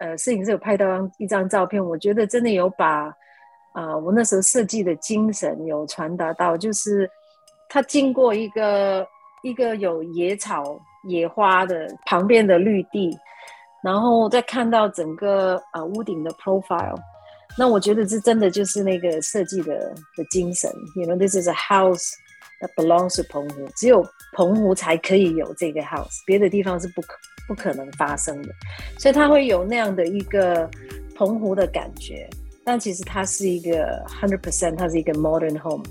呃，摄影师有拍到一张照片，我觉得真的有把啊、我那时候设计的精神有传达到，就是他经过一个一个有野草、野花的旁边的绿地，然后再看到整个啊、屋顶的 profile，那我觉得这真的就是那个设计的的精神。You know, this is a house that belongs to 澎湖，只有澎湖才可以有这个 house，别的地方是不可。不可能发生的，所以它会有那样的一个澎湖的感觉，但其实它是一个 hundred percent，它是一个 modern home。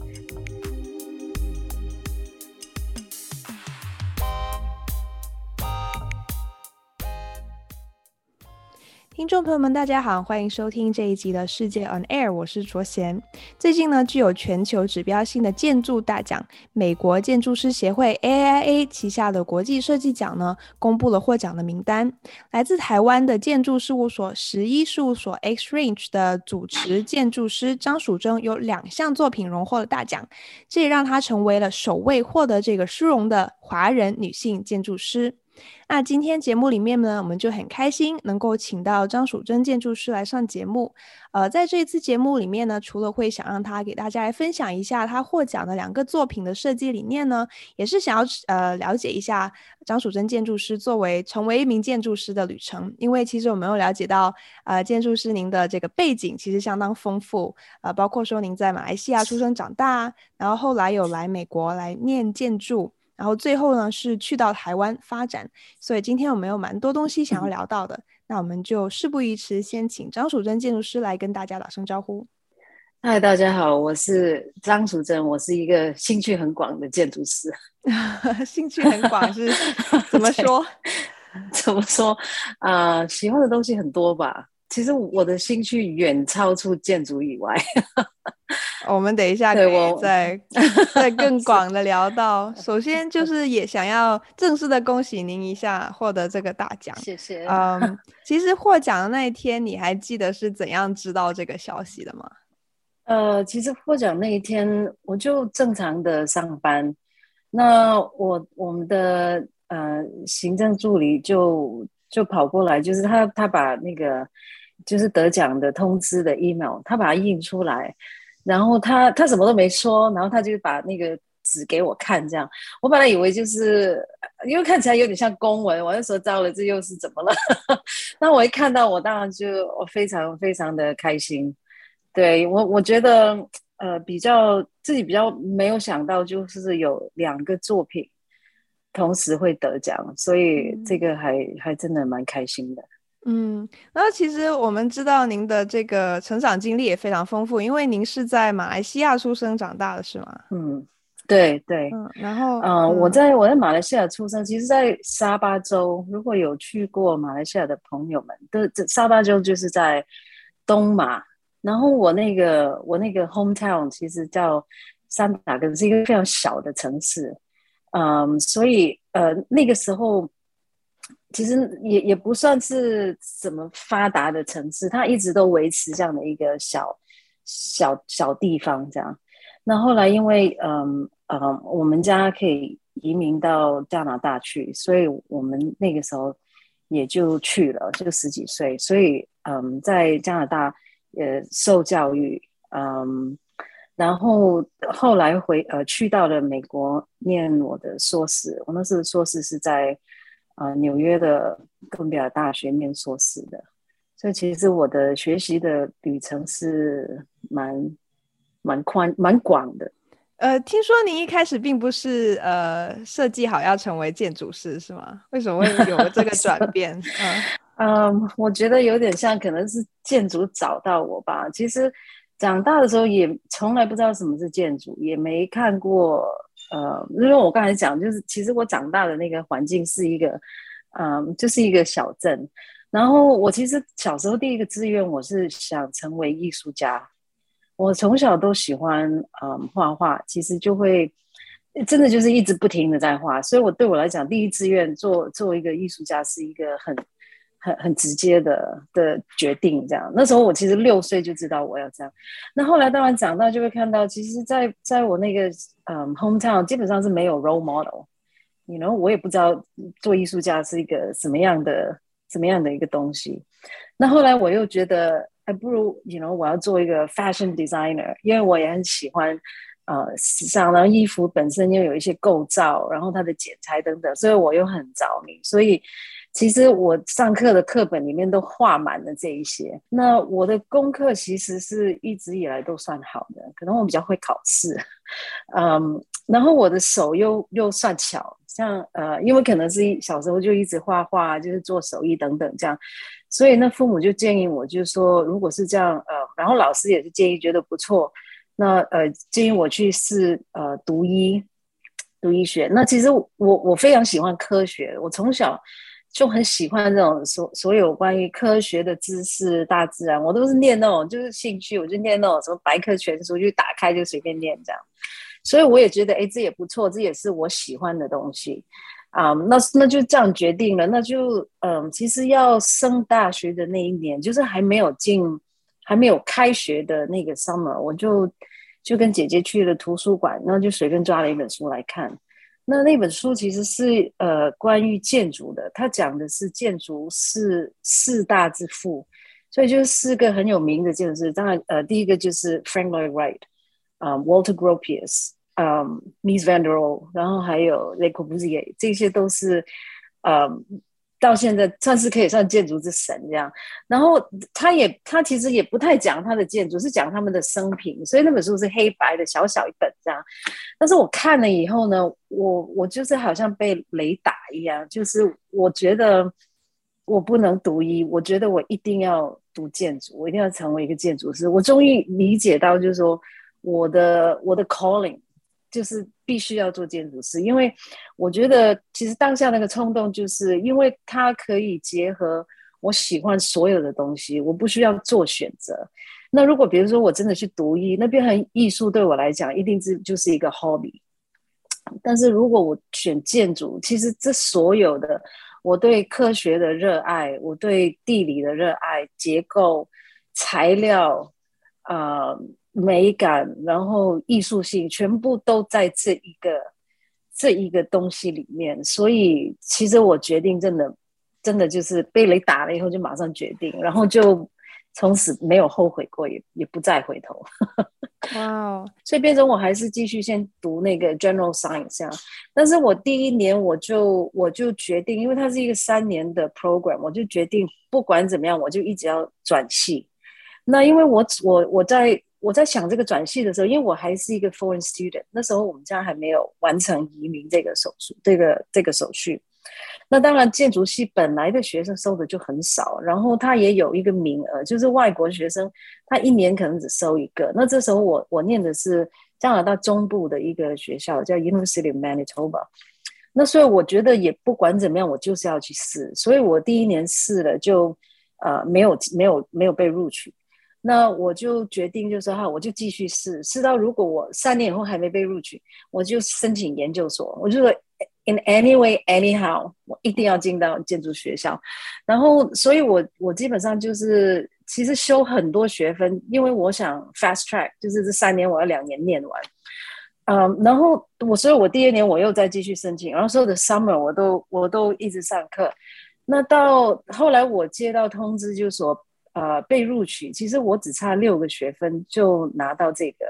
听众朋友们，大家好，欢迎收听这一集的世界 On Air，我是卓贤。最近呢，具有全球指标性的建筑大奖——美国建筑师协会 AIA 旗下的国际设计奖呢，公布了获奖的名单。来自台湾的建筑事务所十一事务所 X Range 的主持建筑师张曙征有两项作品荣获了大奖，这也让她成为了首位获得这个殊荣的华人女性建筑师。那今天节目里面呢，我们就很开心能够请到张曙珍建筑师来上节目。呃，在这一次节目里面呢，除了会想让他给大家来分享一下他获奖的两个作品的设计理念呢，也是想要呃了解一下张曙珍建筑师作为成为一名建筑师的旅程。因为其实我们有了解到，呃，建筑师您的这个背景其实相当丰富，呃，包括说您在马来西亚出生长大，然后后来有来美国来念建筑。然后最后呢，是去到台湾发展，所以今天我们有蛮多东西想要聊到的。嗯、那我们就事不宜迟，先请张淑珍建筑师来跟大家打声招呼。嗨，大家好，我是张淑珍，我是一个兴趣很广的建筑师。兴趣很广是 怎么说？怎么说？啊、呃，喜欢的东西很多吧。其实我的兴趣远超出建筑以外。我们等一下可以再 再更广的聊到。首先就是也想要正式的恭喜您一下获得这个大奖，谢谢。嗯，其实获奖的那一天，你还记得是怎样知道这个消息的吗？呃，其实获奖那一天我就正常的上班，那我我们的呃行政助理就就跑过来，就是他他把那个就是得奖的通知的 email，他把它印出来。然后他他什么都没说，然后他就把那个纸给我看，这样我本来以为就是因为看起来有点像公文，我那时候糟了，这又是怎么了？那我一看到，我当然就我非常非常的开心。对，我我觉得呃比较自己比较没有想到，就是有两个作品同时会得奖，所以这个还还真的蛮开心的。嗯，然后其实我们知道您的这个成长经历也非常丰富，因为您是在马来西亚出生长大的，是吗？嗯，对对。嗯，然后，嗯、呃，我在我在马来西亚出生，其实，在沙巴州，如果有去过马来西亚的朋友们，都这沙巴州就是在东马。然后我那个我那个 hometown 其实叫三打根，是一个非常小的城市。嗯，所以呃那个时候。其实也也不算是什么发达的城市，它一直都维持这样的一个小小小地方这样。那后来因为嗯嗯，我们家可以移民到加拿大去，所以我们那个时候也就去了，就十几岁，所以嗯，在加拿大呃受教育，嗯，然后后来回呃去到了美国念我的硕士，我那时候硕士是在。啊、呃，纽约的哥伦比亚大学念硕士的，所以其实我的学习的旅程是蛮蛮宽蛮广的。呃，听说你一开始并不是呃设计好要成为建筑师是吗？为什么会有这个转 变？嗯，嗯，我觉得有点像可能是建筑找到我吧。其实长大的时候也从来不知道什么是建筑，也没看过。呃，因为我刚才讲，就是其实我长大的那个环境是一个，嗯、就是一个小镇。然后我其实小时候第一个志愿，我是想成为艺术家。我从小都喜欢，嗯、画画，其实就会真的就是一直不停的在画。所以我对我来讲，第一志愿做做一个艺术家是一个很。很很直接的的决定，这样。那时候我其实六岁就知道我要这样。那后来当然长大就会看到，其实在，在我那个嗯 hometown 基本上是没有 role model，you know 我也不知道做艺术家是一个什么样的什么样的一个东西。那后来我又觉得，还不如，you know，我要做一个 fashion designer，因为我也很喜欢呃时尚，然后衣服本身又有一些构造，然后它的剪裁等等，所以我又很着迷。所以其实我上课的课本里面都画满了这一些。那我的功课其实是一直以来都算好的，可能我比较会考试，嗯，然后我的手又又算巧，像呃，因为可能是小时候就一直画画，就是做手艺等等这样。所以那父母就建议我，就是说，如果是这样，呃，然后老师也是建议，觉得不错，那呃，建议我去试呃读医，读医学。那其实我我非常喜欢科学，我从小就很喜欢这种所所有关于科学的知识、大自然，我都是念那种就是兴趣，我就念那种什么百科全书，就打开就随便念这样。所以我也觉得，哎，这也不错，这也是我喜欢的东西。啊那那就这样决定了。那就嗯，其实要升大学的那一年，就是还没有进，还没有开学的那个 summer，我就就跟姐姐去了图书馆，然后就随便抓了一本书来看。那那本书其实是呃关于建筑的，它讲的是建筑是四大之父，所以就是四个很有名的建筑师。当然，呃，第一个就是 Frank Lloyd Wright，啊，Walter Gropius。嗯 m i s s van der Rohe，然后还有 Le Corbusier，这些都是，嗯，到现在算是可以算建筑之神这样。然后他也他其实也不太讲他的建筑，是讲他们的生平，所以那本书是黑白的，小小一本这样。但是我看了以后呢，我我就是好像被雷打一样，就是我觉得我不能读医，我觉得我一定要读建筑，我一定要成为一个建筑师。我终于理解到，就是说我的我的 calling。就是必须要做建筑师，因为我觉得其实当下那个冲动，就是因为它可以结合我喜欢所有的东西，我不需要做选择。那如果比如说我真的去读医，那变成艺术对我来讲一定是就是一个 hobby。但是如果我选建筑，其实这所有的我对科学的热爱，我对地理的热爱，结构、材料，啊、美感，然后艺术性，全部都在这一个这一个东西里面。所以，其实我决定，真的，真的就是被雷打了以后，就马上决定，然后就从此没有后悔过，也也不再回头。哇！所以变成我还是继续先读那个 General Science 啊。但是我第一年我就我就决定，因为它是一个三年的 program，我就决定不管怎么样，我就一直要转系。那因为我我我在。我在想这个转系的时候，因为我还是一个 foreign student，那时候我们家还没有完成移民这个手续，这个这个手续。那当然，建筑系本来的学生收的就很少，然后他也有一个名额，就是外国学生，他一年可能只收一个。那这时候我我念的是加拿大中部的一个学校，叫 University of Manitoba。那所以我觉得也不管怎么样，我就是要去试。所以我第一年试了就，就呃没有没有没有被录取。那我就决定，就是说哈，我就继续试，试到如果我三年以后还没被录取，我就申请研究所。我就说，in any way anyhow，我一定要进到建筑学校。然后，所以我我基本上就是其实修很多学分，因为我想 fast track，就是这三年我要两年念完。嗯，然后我所以，我第二年我又再继续申请，然后所有的 summer 我都我都一直上课。那到后来我接到通知，就是说。呃，被录取，其实我只差六个学分就拿到这个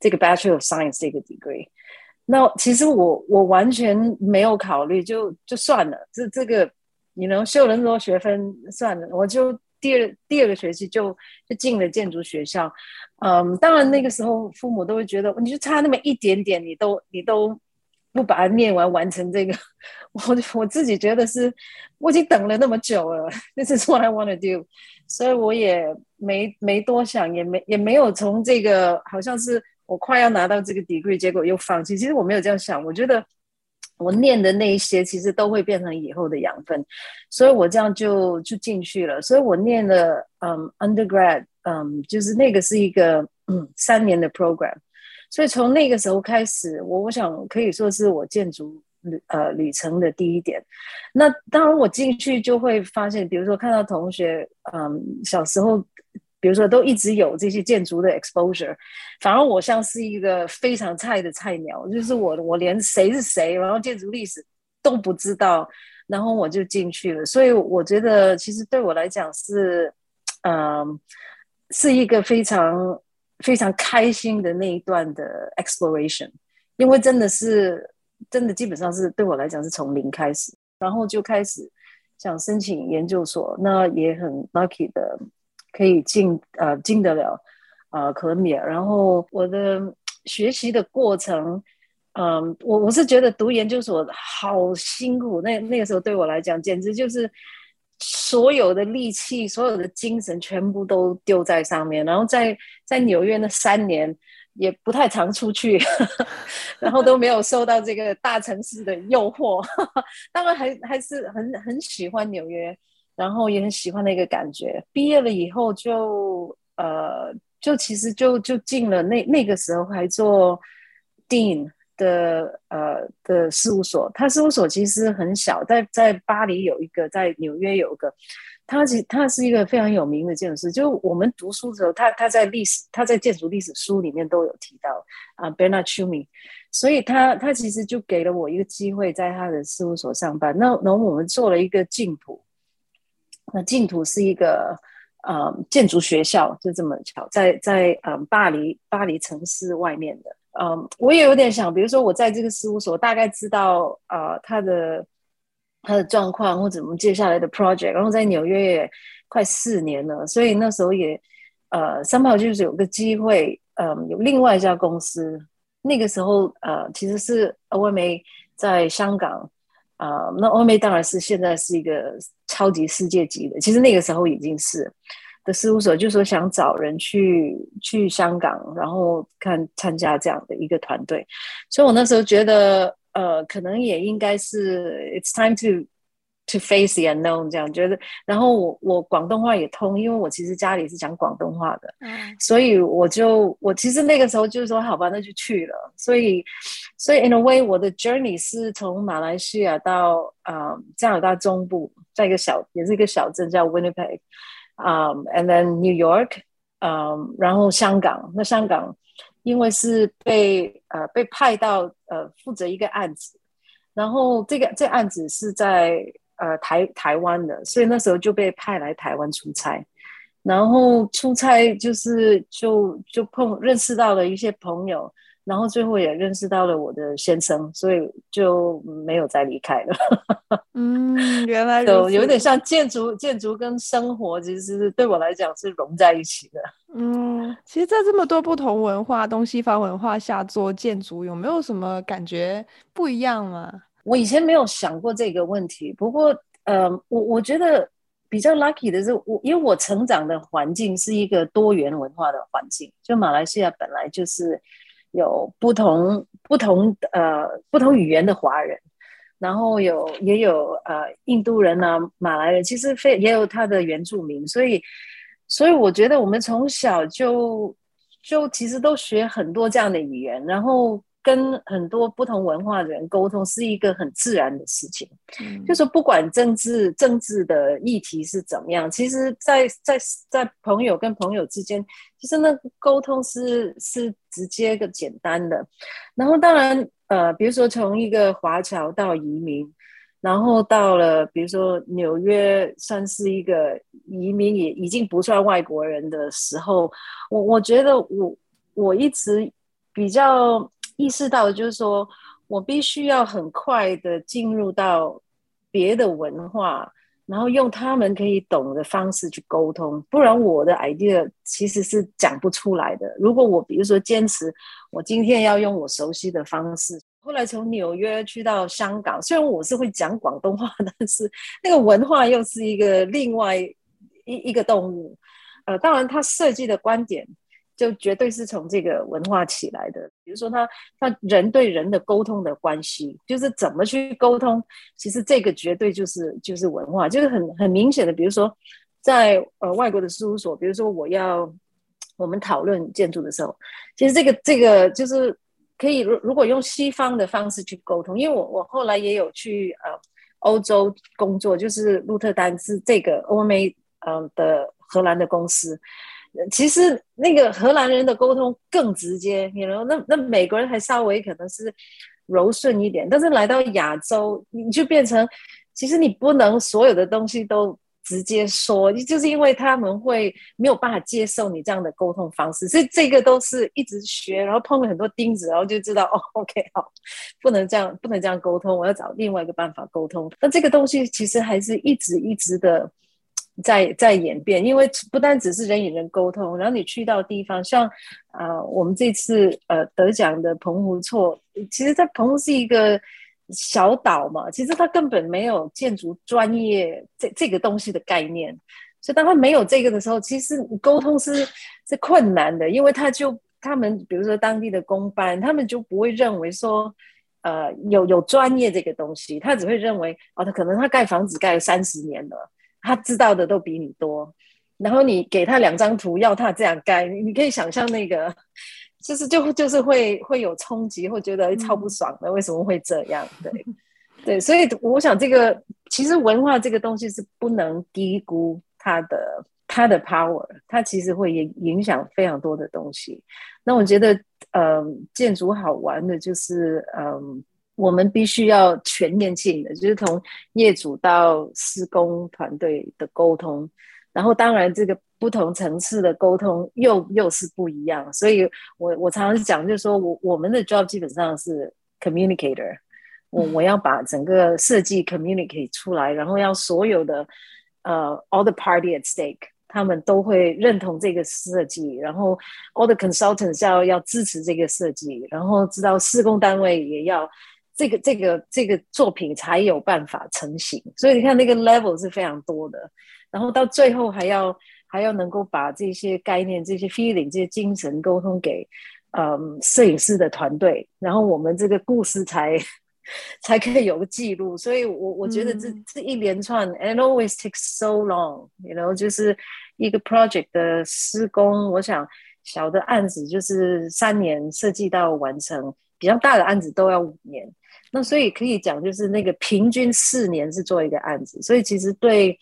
这个 Bachelor of Science 这个 degree。那其实我我完全没有考虑，就就算了，这这个你能修那么多学分，算了，我就第二第二个学期就就进了建筑学校。嗯，当然那个时候父母都会觉得，你就差那么一点点，你都你都。不把它念完，完成这个，我我自己觉得是，我已经等了那么久了，This is what I want to do，所以我也没没多想，也没也没有从这个好像是我快要拿到这个 degree，结果又放弃。其实我没有这样想，我觉得我念的那一些其实都会变成以后的养分，所以我这样就就进去了。所以我念了嗯、undergrad，嗯、就是那个是一个嗯三年的 program。所以从那个时候开始，我我想可以说是我建筑旅呃旅程的第一点。那当然我进去就会发现，比如说看到同学，嗯，小时候，比如说都一直有这些建筑的 exposure，反而我像是一个非常菜的菜鸟，就是我我连谁是谁，然后建筑历史都不知道。然后我就进去了。所以我觉得，其实对我来讲是，嗯、是一个非常非常开心的那一段的 exploration，因为真的是真的基本上是对我来讲是从零开始，然后就开始想申请研究所，那也很 lucky 的可以进呃进得了呃 Columbia，然后我的。学习的过程，嗯，我我是觉得读研究所好辛苦，那那个时候对我来讲，简直就是所有的力气、所有的精神全部都丢在上面。然后在在纽约那三年，也不太常出去，然后都没有受到这个大城市的诱惑。当然还还是很很喜欢纽约，然后也很喜欢那个感觉。毕业了以后就呃。就其实就就进了那那个时候还做 Dean 的呃的事务所，他事务所其实很小，在在巴黎有一个，在纽约有一个，他其他是一个非常有名的建筑师。就我们读书的时候，他他在历史他在建筑历史书里面都有提到啊、Bernard Chumi，所以他他其实就给了我一个机会在他的事务所上班。那那我们做了一个净土，那净土是一个。呃，建筑学校就这么巧，在在嗯、巴黎巴黎城市外面的，嗯、我也有点想，比如说我在这个事务所，大概知道呃他的他的状况或者我们接下来的 project，然后在纽约也快四年了，所以那时候也呃三炮就是有个机会，嗯、呃，有另外一家公司，那个时候呃其实是 OMA 在香港。啊、呃，那欧美当然是现在是一个超级世界级的，其实那个时候已经是的事务所，就说想找人去去香港，然后看参加这样的一个团队，所以我那时候觉得，呃，可能也应该是 It's time to。To face the unknown，这样觉得，然后我我广东话也通，因为我其实家里是讲广东话的，嗯，所以我就我其实那个时候就是说，好吧，那就去了。所以，所以 in a way，我的 journey 是从马来西亚到啊加拿大中部，在一个小也是一个小镇叫 Winnipeg，啊，and then New York，嗯、um，然后香港。那香港因为是被呃被派到呃负责一个案子，然后这个这案子是在。呃，台台湾的，所以那时候就被派来台湾出差，然后出差就是就就碰认识到了一些朋友，然后最后也认识到了我的先生，所以就没有再离开了。嗯，原来有有点像建筑，建筑跟生活其实对我来讲是融在一起的。嗯，其实，在这么多不同文化、东西方文化下做建筑，有没有什么感觉不一样吗？我以前没有想过这个问题，不过，呃，我我觉得比较 lucky 的是，我因为我成长的环境是一个多元文化的环境，就马来西亚本来就是有不同不同呃不同语言的华人，然后有也有呃印度人啊、马来人，其实非也有他的原住民，所以所以我觉得我们从小就就其实都学很多这样的语言，然后。跟很多不同文化的人沟通是一个很自然的事情，嗯、就是不管政治政治的议题是怎么样，其实在，在在在朋友跟朋友之间，其实那个沟通是是直接的简单的。然后当然，呃，比如说从一个华侨到移民，然后到了比如说纽约，算是一个移民也已经不算外国人的时候，我我觉得我我一直比较。意识到就是说，我必须要很快的进入到别的文化，然后用他们可以懂的方式去沟通，不然我的 idea 其实是讲不出来的。如果我比如说坚持，我今天要用我熟悉的方式，后来从纽约去到香港，虽然我是会讲广东话，但是那个文化又是一个另外一一个动物。呃，当然他设计的观点。就绝对是从这个文化起来的，比如说他他人对人的沟通的关系，就是怎么去沟通，其实这个绝对就是就是文化，就是很很明显的。比如说在呃外国的事务所，比如说我要我们讨论建筑的时候，其实这个这个就是可以如如果用西方的方式去沟通，因为我我后来也有去呃欧洲工作，就是鹿特丹是这个欧美嗯的荷兰的公司。其实那个荷兰人的沟通更直接，你知道，那那美国人还稍微可能是柔顺一点，但是来到亚洲，你就变成其实你不能所有的东西都直接说，就是因为他们会没有办法接受你这样的沟通方式，所以这个都是一直学，然后碰了很多钉子，然后就知道哦，OK，好，不能这样，不能这样沟通，我要找另外一个办法沟通。那这个东西其实还是一直一直的在在演变，因为不单只是人与人沟通，然后你去到地方，像啊、呃，我们这次呃得奖的澎湖错，其实在澎湖是一个。小岛嘛，其实它根本没有建筑专业这这个东西的概念，所以当他没有这个的时候，其实沟通是是困难的，因为他就他们比如说当地的公班，他们就不会认为说，呃，有有专业这个东西，他只会认为哦，他可能他盖房子盖了三十年了，他知道的都比你多，然后你给他两张图，要他这样盖，你可以想象那个。就是就就是会会有冲击，会觉得超不爽的，为什么会这样？对对，所以我想这个其实文化这个东西是不能低估它的它的 power，它其实会影影响非常多的东西。那我觉得，嗯、呃，建筑好玩的就是，嗯、呃，我们必须要全面性的，就是从业主到施工团队的沟通，然后当然这个。不同层次的沟通又又是不一样，所以我我常常讲，就是说我我们的 job 基本上是 communicator，我我要把整个设计 communicate 出来，然后要所有的呃、uh, all the party at stake，他们都会认同这个设计，然后 all the consultants 要要支持这个设计，然后知道施工单位也要这个这个这个作品才有办法成型，所以你看那个 level 是非常多的，然后到最后还要。还要能够把这些概念、这些 feeling、这些精神沟通给嗯摄影师的团队，然后我们这个故事才才可以有个记录。所以我，我我觉得这、嗯、这一连串，and always takes so long，you know，就是一个 project 的施工。我想小的案子就是三年设计到完成，比较大的案子都要五年。那所以可以讲，就是那个平均四年是做一个案子。所以其实对。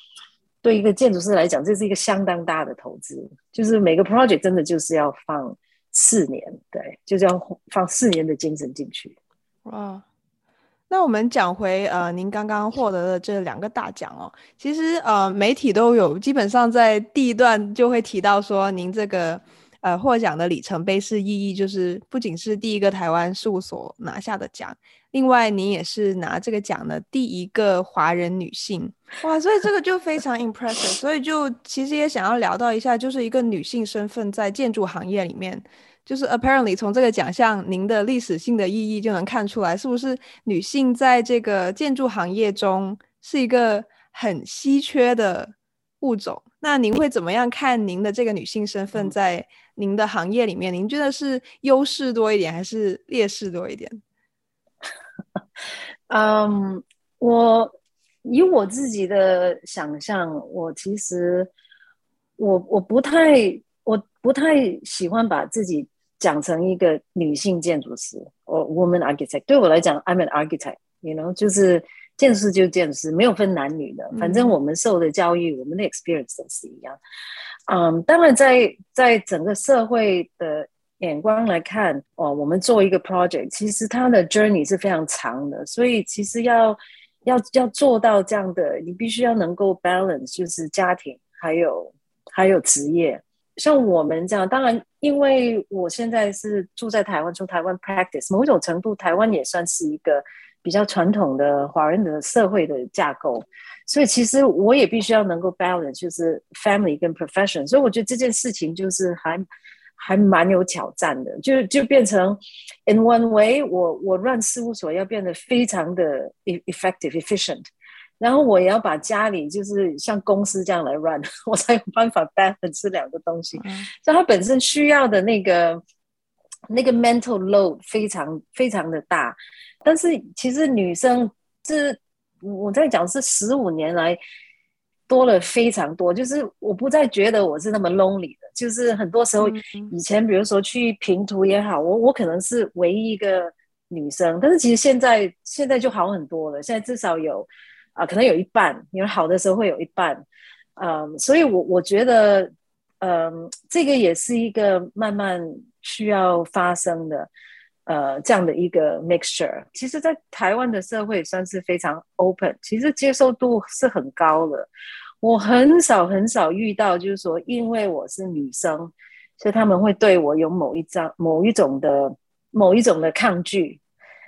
对一个建筑师来讲，这是一个相当大的投资，就是每个 project 真的就是要放四年，对，就是要放四年的精神进去。哇，那我们讲回呃，您刚刚获得的这两个大奖哦，其实呃，媒体都有基本上在第一段就会提到说，您这个。呃，获奖的里程碑式意义就是，不仅是第一个台湾事务所拿下的奖，另外你也是拿这个奖的第一个华人女性，哇，所以这个就非常 impressive。所以就其实也想要聊到一下，就是一个女性身份在建筑行业里面，就是 apparently 从这个奖项您的历史性的意义就能看出来，是不是女性在这个建筑行业中是一个很稀缺的物种？那您会怎么样看您的这个女性身份在您的行业里面？您觉得是优势多一点还是劣势多一点？嗯，我以我自己的想象，我其实我我不太我不太喜欢把自己讲成一个女性建筑师，我 woman architect。对我来讲，I'm an architect，you know，就是。建筑师就见识，没有分男女的。反正我们受的教育，嗯、我们的 experience 都是一样。嗯，当然在在整个社会的眼光来看，哦，我们做一个 project，其实它的 journey 是非常长的。所以其实要要要做到这样的，你必须要能够 balance，就是家庭还有还有职业。像我们这样，当然因为我现在是住在台湾，从台湾 practice，某种程度台湾也算是一个。比较传统的华人的社会的架构，所以其实我也必须要能够 balance，就是 family 跟 profession。所以我觉得这件事情就是还还蛮有挑战的，就就变成 in one way，我我 run 事务所要变得非常的 effective efficient，然后我也要把家里就是像公司这样来 run，我才有办法 balance 这两个东西。嗯、所以它本身需要的那个那个 mental load 非常非常的大。但是其实女生这我在讲是十五年来多了非常多，就是我不再觉得我是那么 lonely 的，就是很多时候以前比如说去平图也好，我我可能是唯一一个女生，但是其实现在现在就好很多了，现在至少有啊、呃，可能有一半，因为好的时候会有一半，嗯，所以我我觉得嗯，这个也是一个慢慢需要发生的。呃这样的一个 mixture。其实，在台湾的社会算是非常 open，其实接受度是很高的。我很少很少遇到，就是说，因为我是女生，所以他们会对我有某一张、某一种的、某一种的抗拒。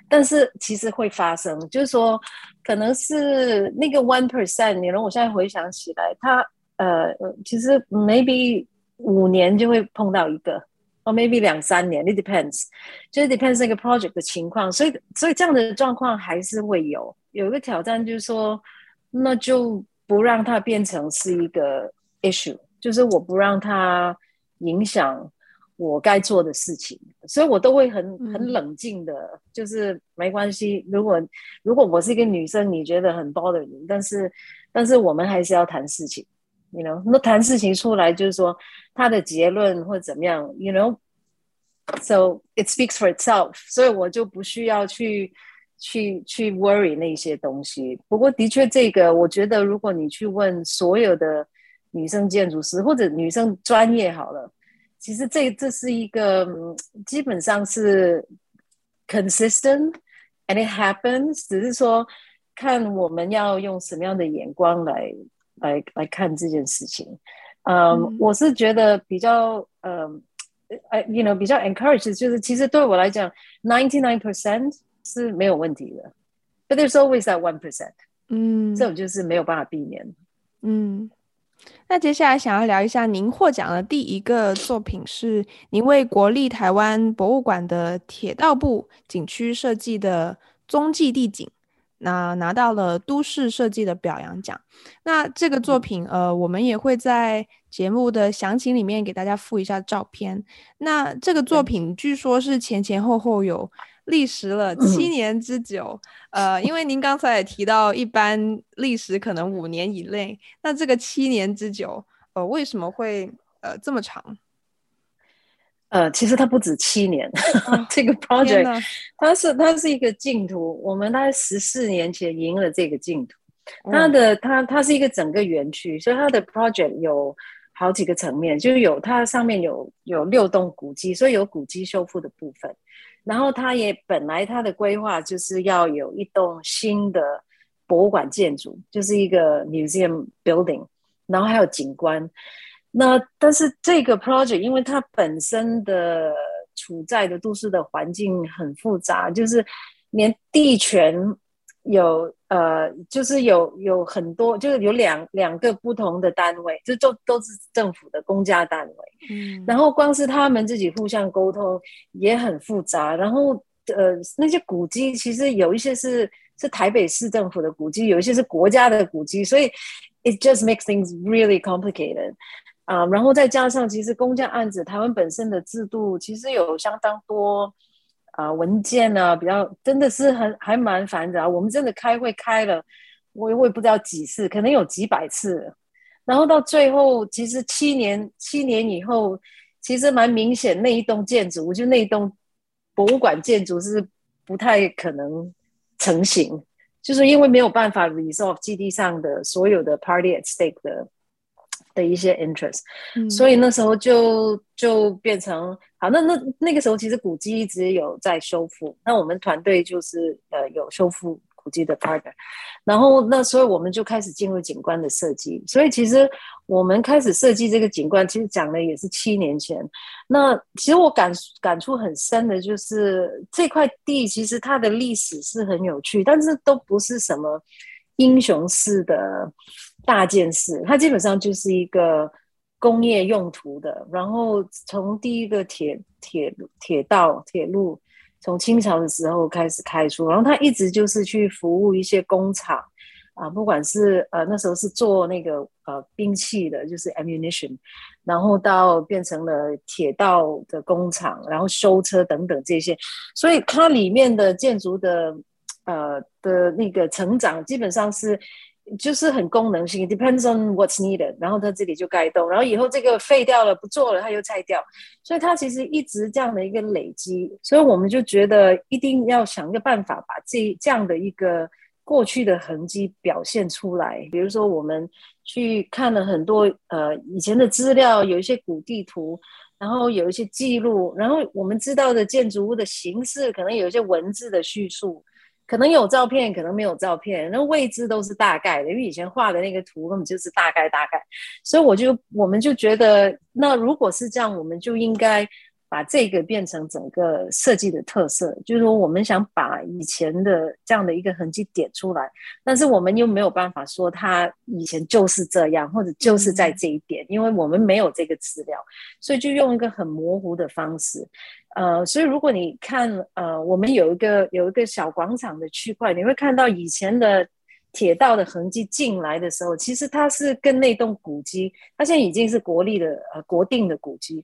但是其实会发生，就是说，可能是那个 one percent。你让我现在回想起来，他呃，其实 maybe 五年就会碰到一个，或 maybe 两三年，it depends，就是 depends 那个 project 的情况。所以，所以这样的状况还是会有。有一个挑战就是说，那就。不让它变成是一个 issue，就是我不让它影响我该做的事情，所以我都会很很冷静的，嗯、就是没关系。如果如果我是一个女生，你觉得很 bother 你，但是但是我们还是要谈事情，you know，那谈事情出来就是说他的结论或怎么样，you know，so it speaks for itself，所以我就不需要去。去去 worry 那些东西，不过的确，这个我觉得，如果你去问所有的女生建筑师或者女生专业好了，其实这这是一个基本上是 consistent and it happens，只是说看我们要用什么样的眼光来来来看这件事情。Um, 嗯，我是觉得比较嗯，呃，you know，比较 encourage，就是其实对我来讲，ninety nine percent。是没有问题的，but there's always that one percent，嗯，这种就是没有办法避免。嗯，那接下来想要聊一下您获奖的第一个作品是您为国立台湾博物馆的铁道部景区设计的踪迹地景，那拿到了都市设计的表扬奖。那这个作品，嗯、呃，我们也会在节目的详情里面给大家附一下照片。那这个作品据说是前前后后有。历时了七年之久，嗯、呃，因为您刚才也提到，一般历时可能五年以内，那这个七年之久，呃，为什么会呃这么长？呃，其实它不止七年，哦、这个 project 它是它是一个净土，我们大概十四年前赢了这个净土，它的、嗯、它它是一个整个园区，所以它的 project 有好几个层面，就有它上面有有六栋古迹，所以有古迹修复的部分。然后它也本来它的规划就是要有一栋新的博物馆建筑，就是一个 museum building，然后还有景观。那但是这个 project 因为它本身的处在的都市的环境很复杂，就是连地权。有呃，就是有有很多，就是有两两个不同的单位，就都都是政府的公家单位。嗯，然后光是他们自己互相沟通也很复杂。然后呃，那些古迹其实有一些是是台北市政府的古迹，有一些是国家的古迹，所以 it just makes things really complicated 啊。然后再加上其实公家案子，台湾本身的制度其实有相当多。啊，文件、啊，比较真的是很还蛮烦的啊。我们真的开会开了，我我也不知道几次，可能有几百次。然后到最后，其实七年七年以后，其实蛮明显那一栋建筑，就那一栋博物馆建筑是不太可能成型，就是因为没有办法 resolve 基地上的所有的 party at stake 的。的一些 interest，、嗯、所以那时候就就变成好，那那那个时候其实古迹一直有在修复，那我们团队就是呃有修复古迹的 partner，然后那所以我们就开始进入景观的设计，所以其实我们开始设计这个景观，其实讲的也是七年前。那其实我感感触很深的就是这块地其实它的历史是很有趣，但是都不是什么英雄式的。大件事，它基本上就是一个工业用途的。然后从第一个铁铁铁道铁路，从清朝的时候开始开出，然后它一直就是去服务一些工厂啊，不管是呃那时候是做那个呃兵器的，就是 ammunition，然后到变成了铁道的工厂，然后修车等等这些，所以它里面的建筑的呃的那个成长基本上是。就是很功能性，depends on what's needed。然后它这里就盖栋，然后以后这个废掉了不做了，它又拆掉，所以它其实一直这样的一个累积。所以我们就觉得一定要想一个办法，把这这样的一个过去的痕迹表现出来。比如说，我们去看了很多呃以前的资料，有一些古地图。然后有一些记录，然后我们知道的建筑物的形式，可能有一些文字的叙述，可能有照片，可能没有照片，那位置都是大概的，因为以前画的那个图根本就是大概大概，所以我就我们就觉得，那如果是这样，我们就应该。把这个变成整个设计的特色，就是说我们想把以前的这样的一个痕迹点出来，但是我们又没有办法说它以前就是这样，或者就是在这一点，因为我们没有这个资料，所以就用一个很模糊的方式。呃，所以如果你看，呃，我们有一个有一个小广场的区块，你会看到以前的。铁道的痕迹进来的时候，其实它是跟那栋古迹，它现在已经是国立的呃国定的古迹，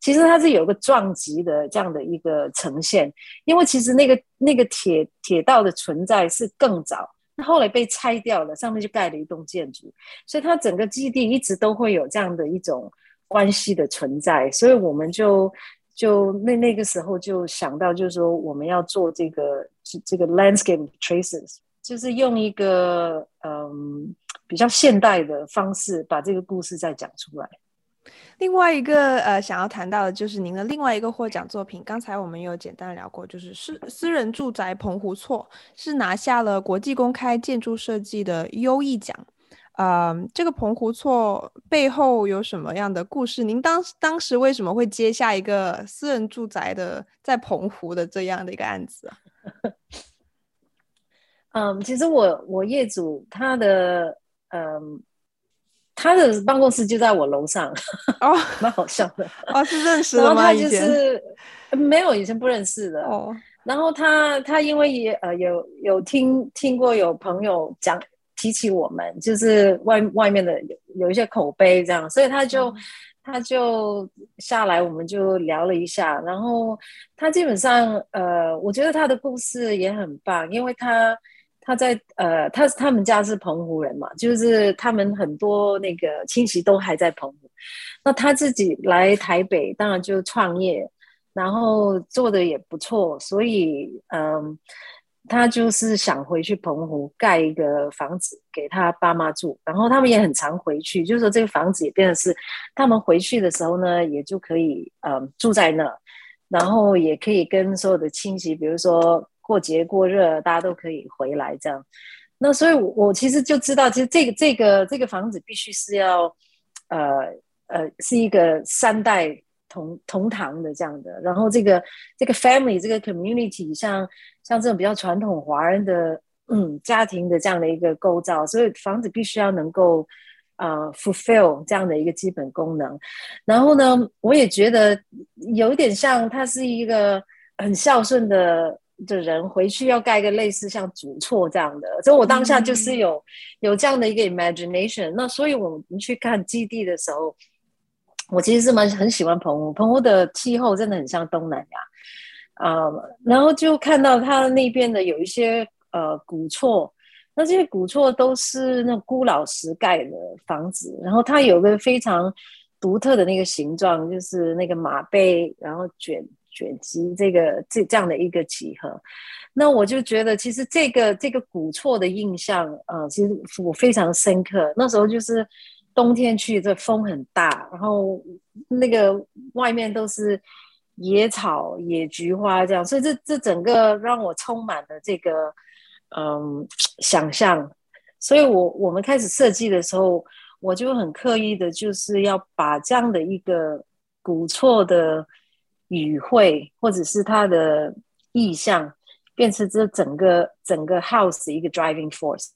其实它是有个撞击的这样的一个呈现，因为其实那个那个铁铁道的存在是更早，那后来被拆掉了，上面就盖了一栋建筑，所以它整个基地一直都会有这样的一种关系的存在，所以我们就就那那个时候就想到，就是说我们要做这个这个 landscape traces。就是用一个嗯比较现代的方式把这个故事再讲出来。另外一个呃想要谈到的就是您的另外一个获奖作品，刚才我们有简单聊过，就是私私人住宅澎湖错是拿下了国际公开建筑设计的优异奖。呃，这个澎湖错背后有什么样的故事？您当当时为什么会接下一个私人住宅的在澎湖的这样的一个案子？嗯，其实我我业主他的嗯，他的办公室就在我楼上哦，蛮好笑的哦，是认识的吗？就是没有以前不认识的哦。然后他他因为也呃有有听听过有朋友讲提起我们，就是外外面的有有一些口碑这样，所以他就、嗯、他就下来，我们就聊了一下。然后他基本上呃，我觉得他的故事也很棒，因为他。他在呃，他他们家是澎湖人嘛，就是他们很多那个亲戚都还在澎湖。那他自己来台北，当然就创业，然后做的也不错，所以嗯，他就是想回去澎湖盖一个房子给他爸妈住，然后他们也很常回去，就是说这个房子也变成是他们回去的时候呢，也就可以嗯住在那，然后也可以跟所有的亲戚，比如说。过节过热，大家都可以回来这样。那所以我，我其实就知道，其实这个这个这个房子必须是要，呃呃，是一个三代同同堂的这样的。然后，这个这个 family 这个 community，像像这种比较传统华人的嗯家庭的这样的一个构造，所以房子必须要能够啊 fulfill 这样的一个基本功能。然后呢，我也觉得有点像，它是一个很孝顺的。的人回去要盖一个类似像主厝这样的，所以我当下就是有、嗯、有这样的一个 imagination。那所以我们去看基地的时候，我其实是蛮很喜欢澎湖，澎湖的气候真的很像东南亚啊、呃。然后就看到它那边的有一些呃古厝，那这些古厝都是那孤老石盖的房子，然后它有个非常独特的那个形状，就是那个马背，然后卷。卷积这个这这样的一个集合，那我就觉得其实这个这个古厝的印象，呃，其实我非常深刻。那时候就是冬天去，这风很大，然后那个外面都是野草、野菊花这样，所以这这整个让我充满了这个嗯想象。所以我我们开始设计的时候，我就很刻意的就是要把这样的一个古厝的。语汇或者是他的意向，变成这整个整个 house 一个 driving force。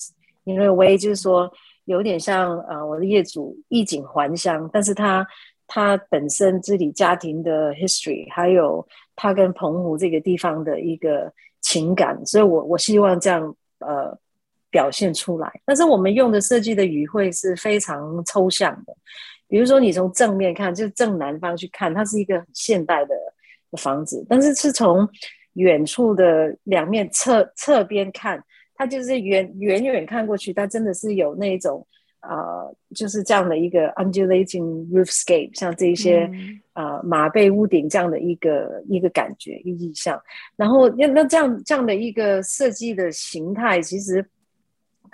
因为我也就是说，有点像呃我的业主衣锦还乡，但是他他本身自己家庭的 history，还有他跟澎湖这个地方的一个情感，所以我我希望这样呃表现出来。但是我们用的设计的语汇是非常抽象的。比如说，你从正面看，就是正南方去看，它是一个很现代的房子；但是是从远处的两面侧侧边看，它就是远远远看过去，它真的是有那种呃，就是这样的一个 undulating roofscape，像这些啊、嗯呃、马背屋顶这样的一个一个感觉、一个意象。然后那那这样这样的一个设计的形态，其实。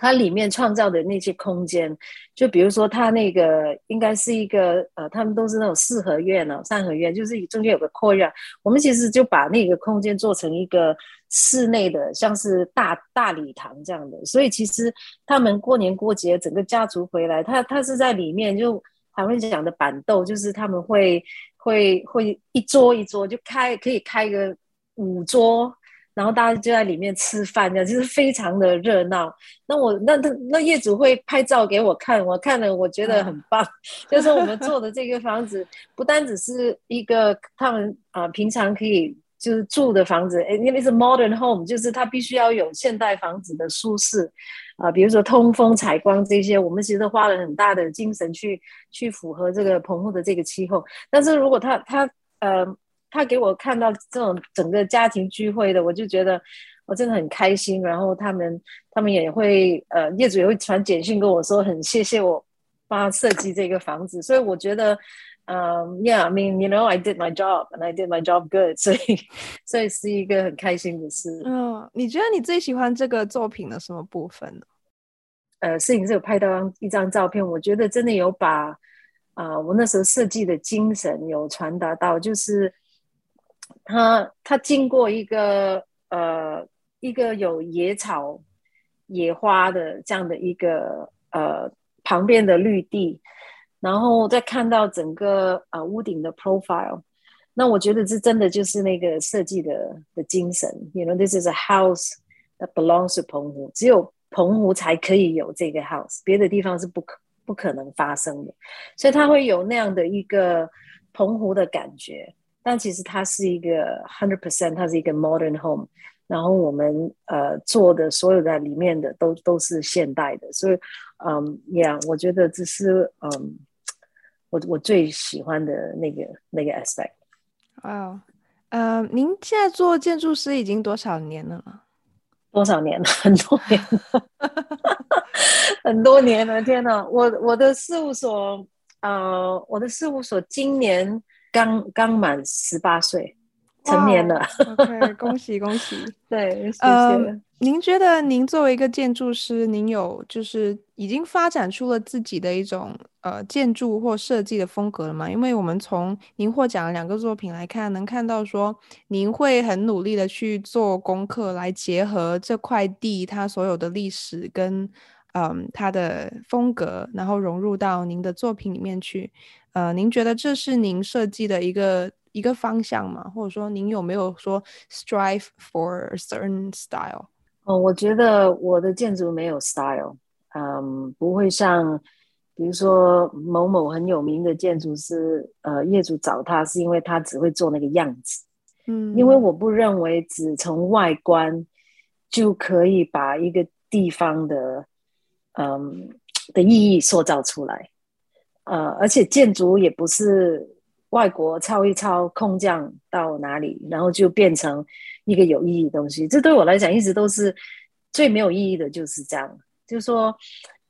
它里面创造的那些空间，就比如说它那个应该是一个呃，他们都是那种四合院呢、三合院，就是中间有个 courtyard。我们其实就把那个空间做成一个室内的，像是大大礼堂这样的。所以其实他们过年过节，整个家族回来，他他是在里面，就台湾讲的板豆，就是他们会会会一桌一桌就开，可以开个五桌。然后大家就在里面吃饭，这样就是非常的热闹。那我那那那业主会拍照给我看，我看了我觉得很棒。就是我们做的这个房子，不单只是一个他们啊、呃、平常可以就是住的房子，因为是 modern home，就是它必须要有现代房子的舒适啊、呃，比如说通风采光这些，我们其实花了很大的精神去去符合这个澎湖的这个气候。但是如果他他呃。他给我看到这种整个家庭聚会的，我就觉得我真的很开心。然后他们他们也会呃业主也会传简讯跟我说，很谢谢我帮他设计这个房子。所以我觉得，嗯、um,，Yeah，I mean，you know，I did my job，and I did my job good。所以所以是一个很开心的事。嗯，你觉得你最喜欢这个作品的什么部分呢？呃，摄影师有拍到一张照片，我觉得真的有把啊、呃、我那时候设计的精神有传达到，就是。他他经过一个呃一个有野草野花的这样的一个呃旁边的绿地，然后再看到整个呃屋顶的 profile，那我觉得这真的就是那个设计的的精神。You know, this is a house that belongs to 澎湖，只有澎湖才可以有这个 house，别的地方是不可不可能发生的，所以它会有那样的一个澎湖的感觉。但其实它是一个 hundred percent，它是一个 modern home。然后我们呃做的所有的里面的都都是现代的，所以嗯，yeah，我觉得这是嗯我我最喜欢的那个那个 aspect。哇，呃，您现在做建筑师已经多少年了？多少年了？很多年了，很多年了！天哪，我我的事务所，呃，我的事务所今年。刚刚满十八岁，成年了。OK，恭喜恭喜！对，谢谢。呃，您觉得您作为一个建筑师，您有就是已经发展出了自己的一种呃建筑或设计的风格了吗？因为我们从您获奖的两个作品来看，能看到说您会很努力的去做功课，来结合这块地它所有的历史跟嗯它的风格，然后融入到您的作品里面去。呃，您觉得这是您设计的一个一个方向吗？或者说，您有没有说 strive for a certain style？哦，我觉得我的建筑没有 style，嗯，不会像比如说某某很有名的建筑师，呃，业主找他是因为他只会做那个样子，嗯，因为我不认为只从外观就可以把一个地方的嗯的意义塑造出来。呃，而且建筑也不是外国抄一抄，空降到哪里，然后就变成一个有意义的东西。这对我来讲一直都是最没有意义的，就是这样。就是说，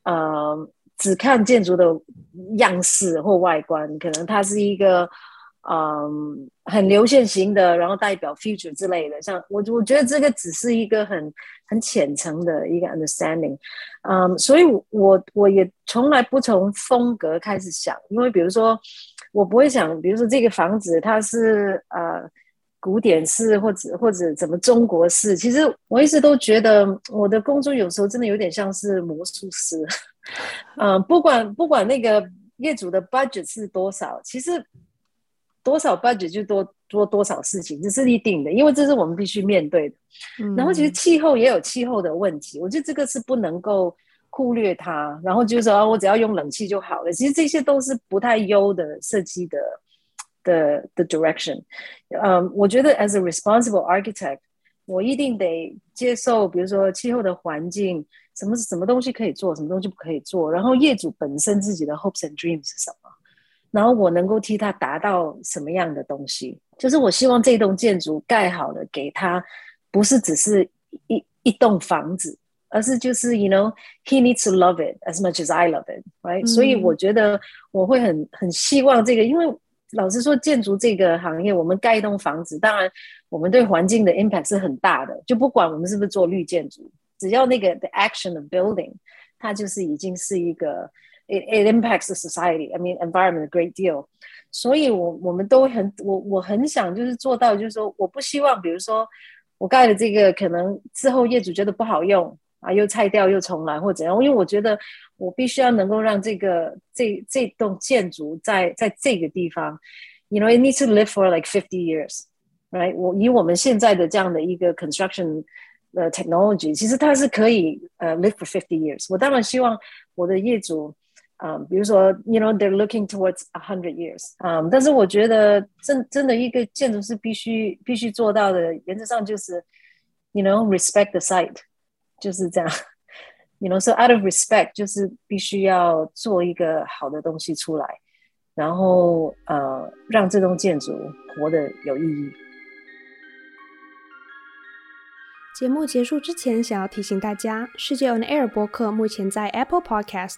呃，只看建筑的样式或外观，可能它是一个。嗯，很流线型的，然后代表 future 之类的，像我我觉得这个只是一个很很浅层的一个 understanding，嗯，所以我我也从来不从风格开始想，因为比如说我不会想，比如说这个房子它是呃古典式或者或者怎么中国式，其实我一直都觉得我的工作有时候真的有点像是魔术师，嗯，不管不管那个业主的 budget 是多少，其实。多少 budget 就多做多少事情，这是一定的，因为这是我们必须面对的。嗯、然后其实气候也有气候的问题，我觉得这个是不能够忽略它。然后就是说、啊，我只要用冷气就好了。其实这些都是不太优的设计的的的 direction。嗯，我觉得 as a responsible architect，我一定得接受，比如说气候的环境，什么什么东西可以做，什么东西不可以做。然后业主本身自己的 hopes and dreams 是什么？然后我能够替他达到什么样的东西？就是我希望这栋建筑盖好了，给他不是只是一一栋房子，而是就是 you know he needs to love it as much as I love it, right？、嗯、所以我觉得我会很很希望这个，因为老实说，建筑这个行业，我们盖一栋房子，当然我们对环境的 impact 是很大的，就不管我们是不是做绿建筑，只要那个 the action of building，它就是已经是一个 it it impacts the society. I mean environment a great deal. 所以我我们都很我我很想就是做到，就是说我不希望，比如说我盖了这个，可能之后业主觉得不好用啊，又拆掉又重来或怎样，因为我觉得我必须要能够让这个这这栋建筑在在这个地方，you know it needs to live for like fifty years, right？我以我们现在的这样的一个 construction 的 technology，其实它是可以呃 live for fifty years。我当然希望我的业主。 嗯比如说，you know, they're looking towards a hundred years。嗯，但是我觉得真真的一个建筑师必须必须做到的，原则上就是，you know, respect the site，就是这样。You know, so out of respect，就是必须要做一个好的东西出来，然后呃，让这栋建筑活得有意义。节目结束之前，想要提醒大家，世界 On Air 播客目前在 Apple Podcast、